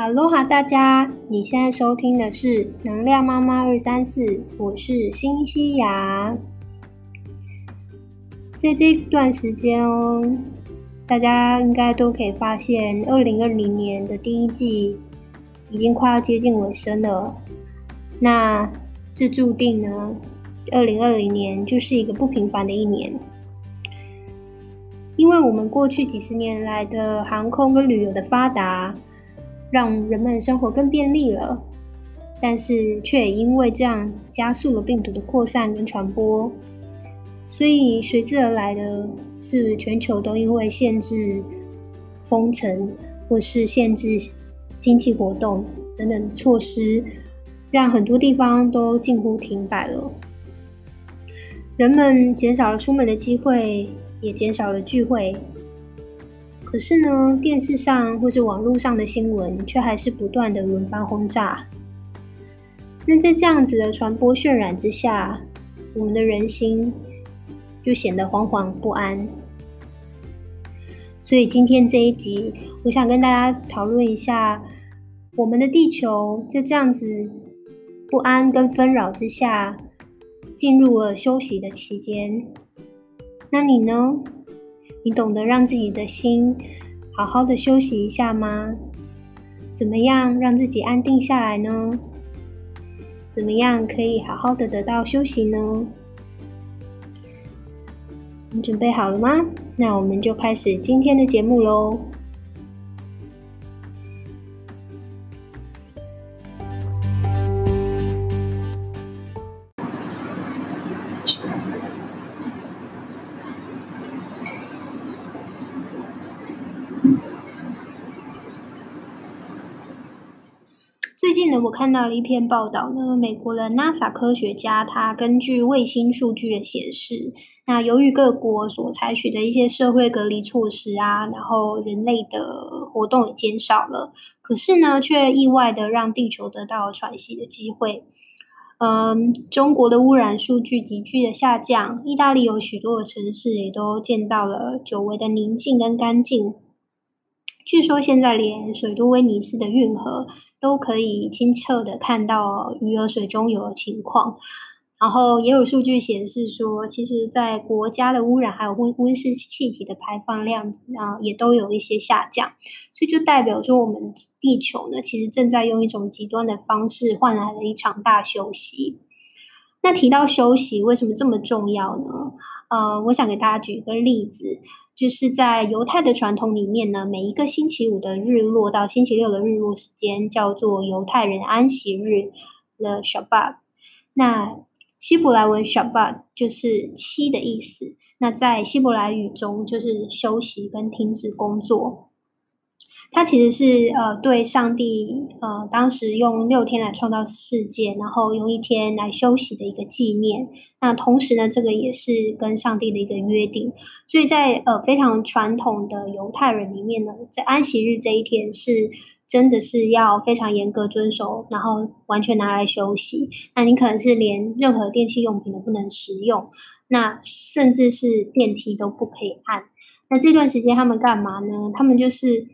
哈喽哈，大家，你现在收听的是能量妈妈二三四，我是新西亚。在这段时间哦，大家应该都可以发现，二零二零年的第一季已经快要接近尾声了。那这注定呢，二零二零年就是一个不平凡的一年，因为我们过去几十年来的航空跟旅游的发达。让人们生活更便利了，但是却也因为这样加速了病毒的扩散跟传播，所以随之而来的是全球都因为限制封城或是限制经济活动等等措施，让很多地方都近乎停摆了。人们减少了出门的机会，也减少了聚会。可是呢，电视上或是网络上的新闻却还是不断的轮番轰炸。那在这样子的传播渲染之下，我们的人心就显得惶惶不安。所以今天这一集，我想跟大家讨论一下，我们的地球在这样子不安跟纷扰之下，进入了休息的期间。那你呢？你懂得让自己的心好好的休息一下吗？怎么样让自己安定下来呢？怎么样可以好好的得到休息呢？你准备好了吗？那我们就开始今天的节目喽。近呢，我看到了一篇报道呢，美国的 NASA 科学家他根据卫星数据的显示，那由于各国所采取的一些社会隔离措施啊，然后人类的活动也减少了，可是呢，却意外的让地球得到了喘息的机会。嗯，中国的污染数据急剧的下降，意大利有许多的城市也都见到了久违的宁静跟干净。据说现在连水都威尼斯的运河都可以清澈的看到鱼儿水中游的情况，然后也有数据显示说，其实，在国家的污染还有温温室气体的排放量啊，也都有一些下降，所以就代表说，我们地球呢，其实正在用一种极端的方式换来了一场大休息。那提到休息，为什么这么重要呢？呃，我想给大家举一个例子。就是在犹太的传统里面呢，每一个星期五的日落到星期六的日落时间叫做犹太人安息日的 Shabbat。那希伯来文 Shabbat 就是七的意思。那在希伯来语中就是休息跟停止工作。它其实是呃对上帝呃当时用六天来创造世界，然后用一天来休息的一个纪念。那同时呢，这个也是跟上帝的一个约定。所以在呃非常传统的犹太人里面呢，在安息日这一天是真的是要非常严格遵守，然后完全拿来休息。那你可能是连任何电器用品都不能使用，那甚至是电梯都不可以按。那这段时间他们干嘛呢？他们就是。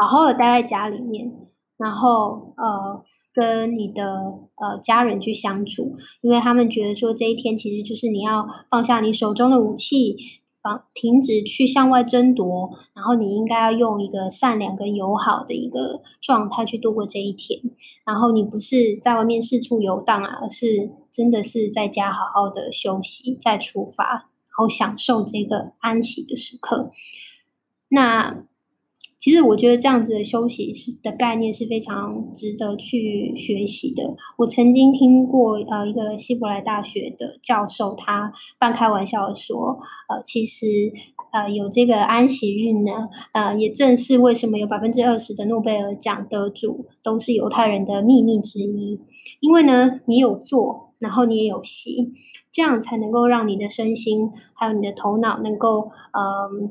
好好的待在家里面，然后呃，跟你的呃家人去相处，因为他们觉得说这一天其实就是你要放下你手中的武器，放停止去向外争夺，然后你应该要用一个善良跟友好的一个状态去度过这一天。然后你不是在外面四处游荡啊，而是真的是在家好好的休息，再出发，然后享受这个安息的时刻。那。其实我觉得这样子的休息是的概念是非常值得去学习的。我曾经听过呃一个希伯来大学的教授，他半开玩笑的说，呃，其实呃有这个安息日呢，呃也正是为什么有百分之二十的诺贝尔奖得主都是犹太人的秘密之一。因为呢，你有做，然后你也有息，这样才能够让你的身心还有你的头脑能够嗯。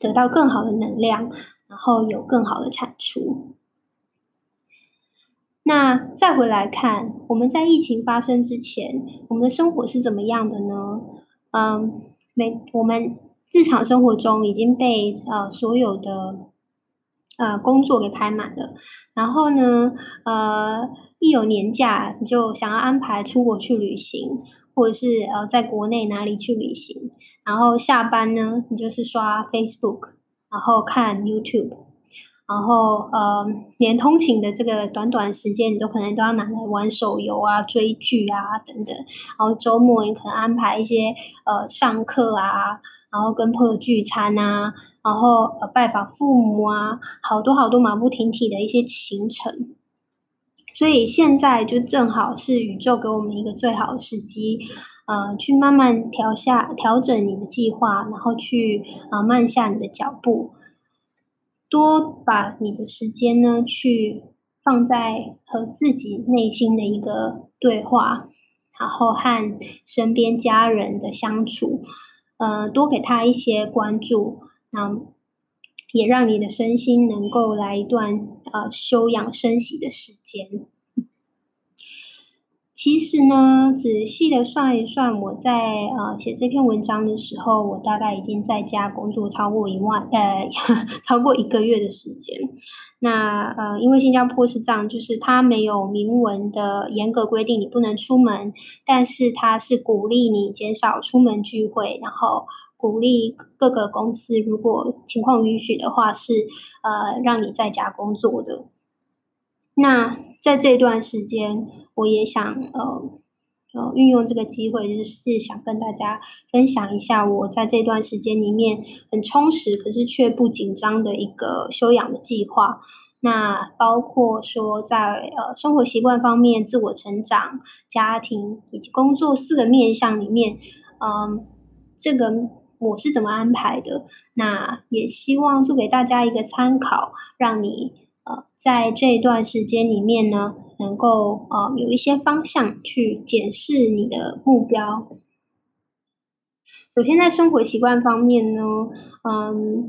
得到更好的能量，然后有更好的产出。那再回来看，我们在疫情发生之前，我们的生活是怎么样的呢？嗯，每我们日常生活中已经被呃所有的呃工作给排满了，然后呢，呃，一有年假你就想要安排出国去旅行，或者是呃在国内哪里去旅行，然后下班呢，你就是刷 Facebook，然后看 YouTube。然后，呃，连通勤的这个短短时间，你都可能都要拿来玩手游啊、追剧啊等等。然后周末你可能安排一些呃上课啊，然后跟朋友聚餐啊，然后呃拜访父母啊，好多好多马不停蹄的一些行程。所以现在就正好是宇宙给我们一个最好的时机，呃，去慢慢调下调整你的计划，然后去啊慢下你的脚步。多把你的时间呢，去放在和自己内心的一个对话，然后和身边家人的相处，呃，多给他一些关注，那也让你的身心能够来一段呃休养生息的时间。其实呢，仔细的算一算，我在呃写这篇文章的时候，我大概已经在家工作超过一万呃 超过一个月的时间。那呃，因为新加坡是这样，就是它没有明文的严格规定你不能出门，但是它是鼓励你减少出门聚会，然后鼓励各个公司如果情况允许的话，是呃让你在家工作的。那在这段时间，我也想呃呃运用这个机会，就是想跟大家分享一下我在这段时间里面很充实，可是却不紧张的一个修养的计划。那包括说在呃生活习惯方面、自我成长、家庭以及工作四个面向里面，嗯，这个我是怎么安排的？那也希望做给大家一个参考，让你呃。在这段时间里面呢，能够呃有一些方向去检视你的目标。首先在生活习惯方面呢，嗯，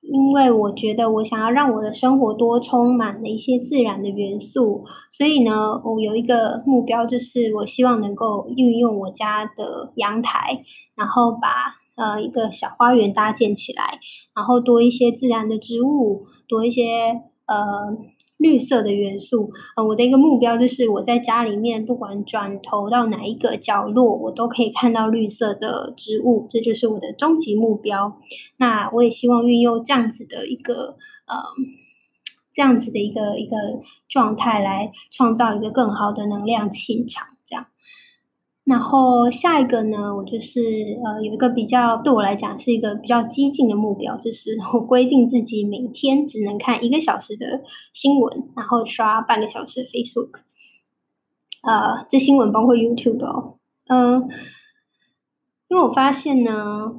因为我觉得我想要让我的生活多充满了一些自然的元素，所以呢，我有一个目标，就是我希望能够运用我家的阳台，然后把呃一个小花园搭建起来，然后多一些自然的植物，多一些。呃，绿色的元素，呃，我的一个目标就是我在家里面，不管转头到哪一个角落，我都可以看到绿色的植物，这就是我的终极目标。那我也希望运用这样子的一个呃，这样子的一个一个状态来创造一个更好的能量气场，然后下一个呢，我就是呃有一个比较对我来讲是一个比较激进的目标，就是我规定自己每天只能看一个小时的新闻，然后刷半个小时 Facebook。呃，这新闻包括 YouTube 哦，嗯，因为我发现呢，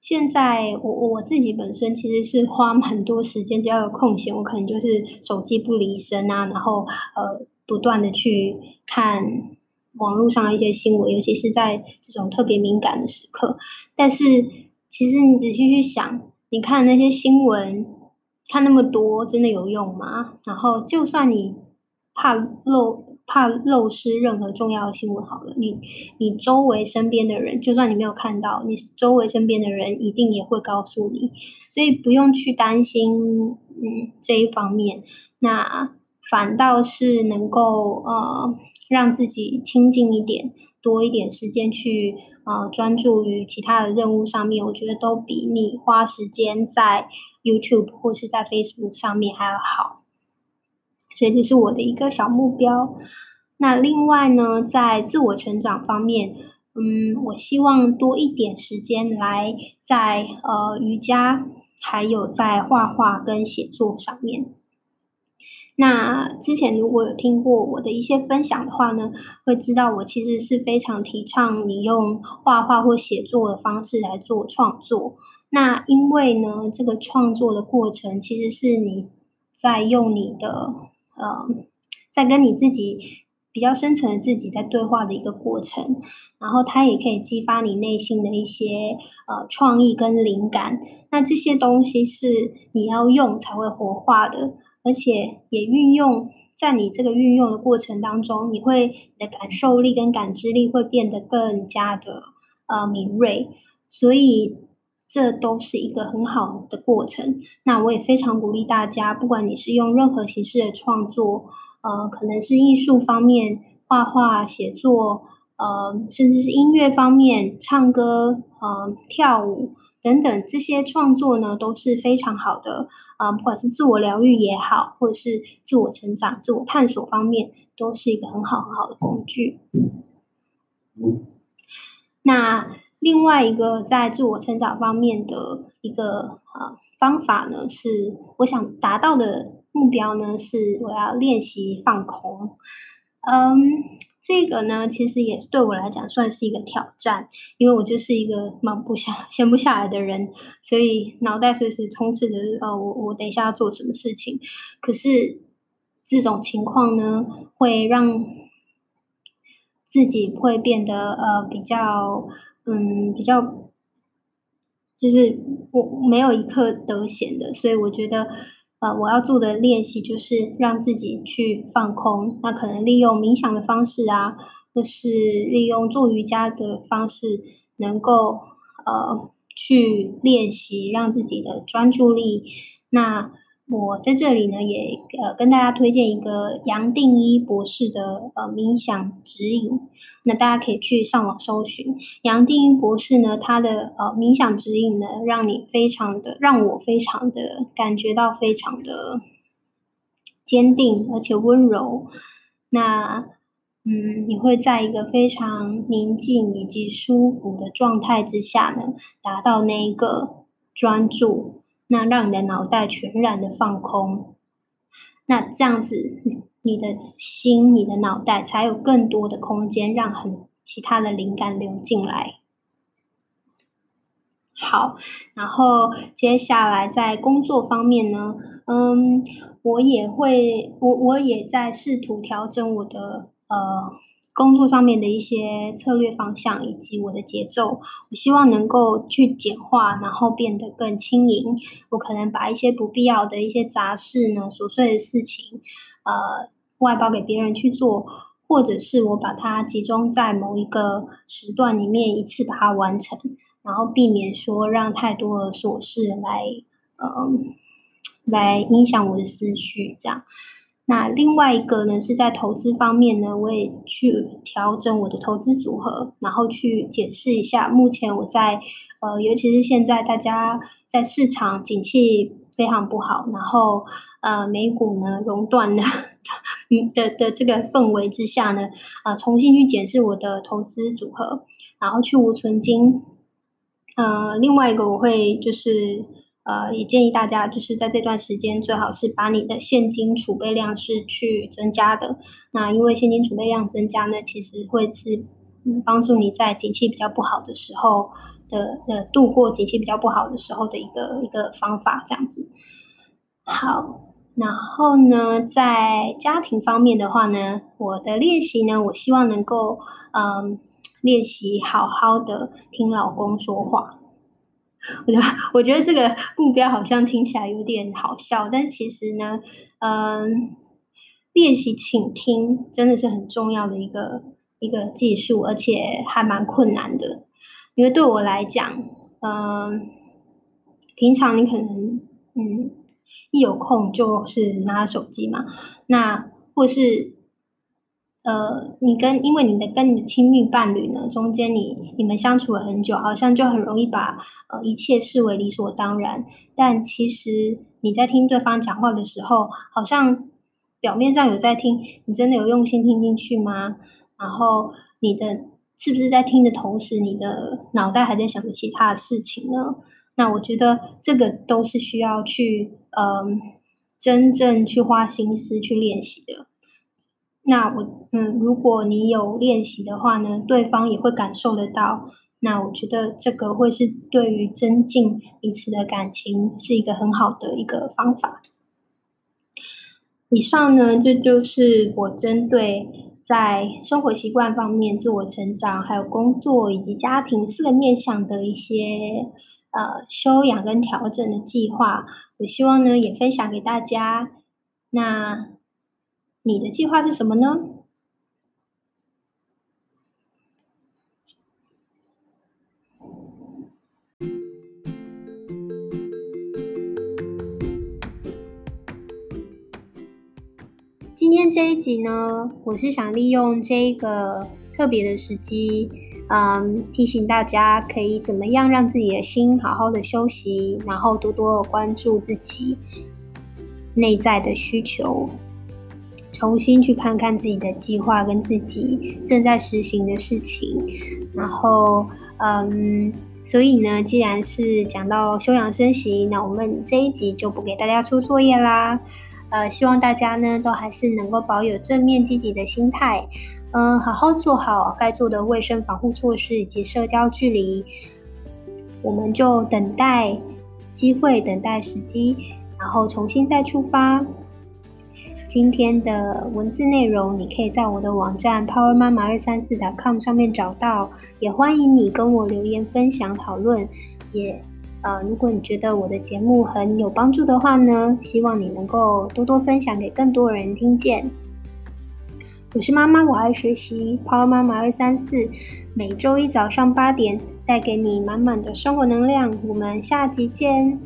现在我我自己本身其实是花蛮多时间，只要有空闲，我可能就是手机不离身啊，然后呃不断的去看。网络上的一些新闻，尤其是在这种特别敏感的时刻。但是，其实你仔细去想，你看那些新闻，看那么多，真的有用吗？然后，就算你怕漏怕漏失任何重要的新闻，好了，你你周围身边的人，就算你没有看到，你周围身边的人一定也会告诉你，所以不用去担心，嗯，这一方面。那反倒是能够呃。让自己清静一点，多一点时间去呃专注于其他的任务上面，我觉得都比你花时间在 YouTube 或是在 Facebook 上面还要好。所以这是我的一个小目标。那另外呢，在自我成长方面，嗯，我希望多一点时间来在呃瑜伽，还有在画画跟写作上面。那之前如果有听过我的一些分享的话呢，会知道我其实是非常提倡你用画画或写作的方式来做创作。那因为呢，这个创作的过程其实是你在用你的呃，在跟你自己比较深层的自己在对话的一个过程，然后它也可以激发你内心的一些呃创意跟灵感。那这些东西是你要用才会活化的。而且也运用在你这个运用的过程当中，你会你的感受力跟感知力会变得更加的呃敏锐。所以这都是一个很好的过程。那我也非常鼓励大家，不管你是用任何形式的创作，呃，可能是艺术方面，画画、写作，呃，甚至是音乐方面，唱歌、呃，跳舞等等，这些创作呢都是非常好的。啊，不管是自我疗愈也好，或者是自我成长、自我探索方面，都是一个很好很好的工具。那另外一个在自我成长方面的一个呃方法呢，是我想达到的目标呢，是我要练习放空。嗯，这个呢，其实也对我来讲算是一个挑战，因为我就是一个忙不下、闲不下来的人，所以脑袋随时充斥着呃，我我等一下要做什么事情。可是这种情况呢，会让自己会变得呃比较嗯比较，就是我没有一刻得闲的，所以我觉得呃我要做的练习就是让自己去放空，那可能利用冥想的方式啊，或是利用做瑜伽的方式，能够呃去练习让自己的专注力那。我在这里呢，也呃跟大家推荐一个杨定一博士的呃冥想指引。那大家可以去上网搜寻杨定一博士呢，他的呃冥想指引呢，让你非常的让我非常的感觉到非常的坚定而且温柔。那嗯，你会在一个非常宁静以及舒服的状态之下呢，达到那一个专注。那让你的脑袋全然的放空，那这样子，你的心、你的脑袋才有更多的空间，让很其他的灵感流进来。好，然后接下来在工作方面呢，嗯，我也会，我我也在试图调整我的呃。工作上面的一些策略方向以及我的节奏，我希望能够去简化，然后变得更轻盈。我可能把一些不必要的一些杂事呢、琐碎的事情，呃，外包给别人去做，或者是我把它集中在某一个时段里面一次把它完成，然后避免说让太多的琐事来，呃，来影响我的思绪，这样。那另外一个呢，是在投资方面呢，我也去调整我的投资组合，然后去检视一下目前我在呃，尤其是现在大家在市场景气非常不好，然后呃美股呢熔断的嗯的的这个氛围之下呢，啊重新去检视我的投资组合，然后去无存金。呃，另外一个我会就是。呃，也建议大家就是在这段时间，最好是把你的现金储备量是去增加的。那因为现金储备量增加呢，其实会是帮助你在景气比较不好的时候的呃度过景气比较不好的时候的一个一个方法，这样子。好，然后呢，在家庭方面的话呢，我的练习呢，我希望能够嗯练习好好的听老公说话。我觉得，我觉得这个目标好像听起来有点好笑，但其实呢，嗯，练习倾听真的是很重要的一个一个技术，而且还蛮困难的。因为对我来讲，嗯，平常你可能嗯一有空就是拿手机嘛，那或是。呃，你跟因为你的跟你的亲密伴侣呢，中间你你们相处了很久，好像就很容易把呃一切视为理所当然。但其实你在听对方讲话的时候，好像表面上有在听，你真的有用心听进去吗？然后你的是不是在听的同时，你的脑袋还在想着其他的事情呢？那我觉得这个都是需要去嗯真正去花心思去练习的。那我嗯，如果你有练习的话呢，对方也会感受得到。那我觉得这个会是对于增进彼此的感情是一个很好的一个方法。以上呢，这就是我针对在生活习惯方面、自我成长、还有工作以及家庭四个面向的一些呃修养跟调整的计划。我希望呢，也分享给大家。那。你的计划是什么呢？今天这一集呢我是想利用这个特别的时机嗯提醒大家可以怎么样让自己的心好好的休息然后多多关注自己内在的需求。重新去看看自己的计划跟自己正在实行的事情，然后，嗯。所以呢，既然是讲到休养生息，那我们这一集就不给大家出作业啦。呃，希望大家呢都还是能够保有正面积极的心态，嗯，好好做好该做的卫生防护措施以及社交距离。我们就等待机会，等待时机，然后重新再出发。今天的文字内容，你可以在我的网站 power 妈妈二三四 .com 上面找到，也欢迎你跟我留言分享讨论。也呃，如果你觉得我的节目很有帮助的话呢，希望你能够多多分享给更多人听见。我是妈妈，我爱学习，power 妈妈二三四，每周一早上八点带给你满满的生活能量。我们下集见。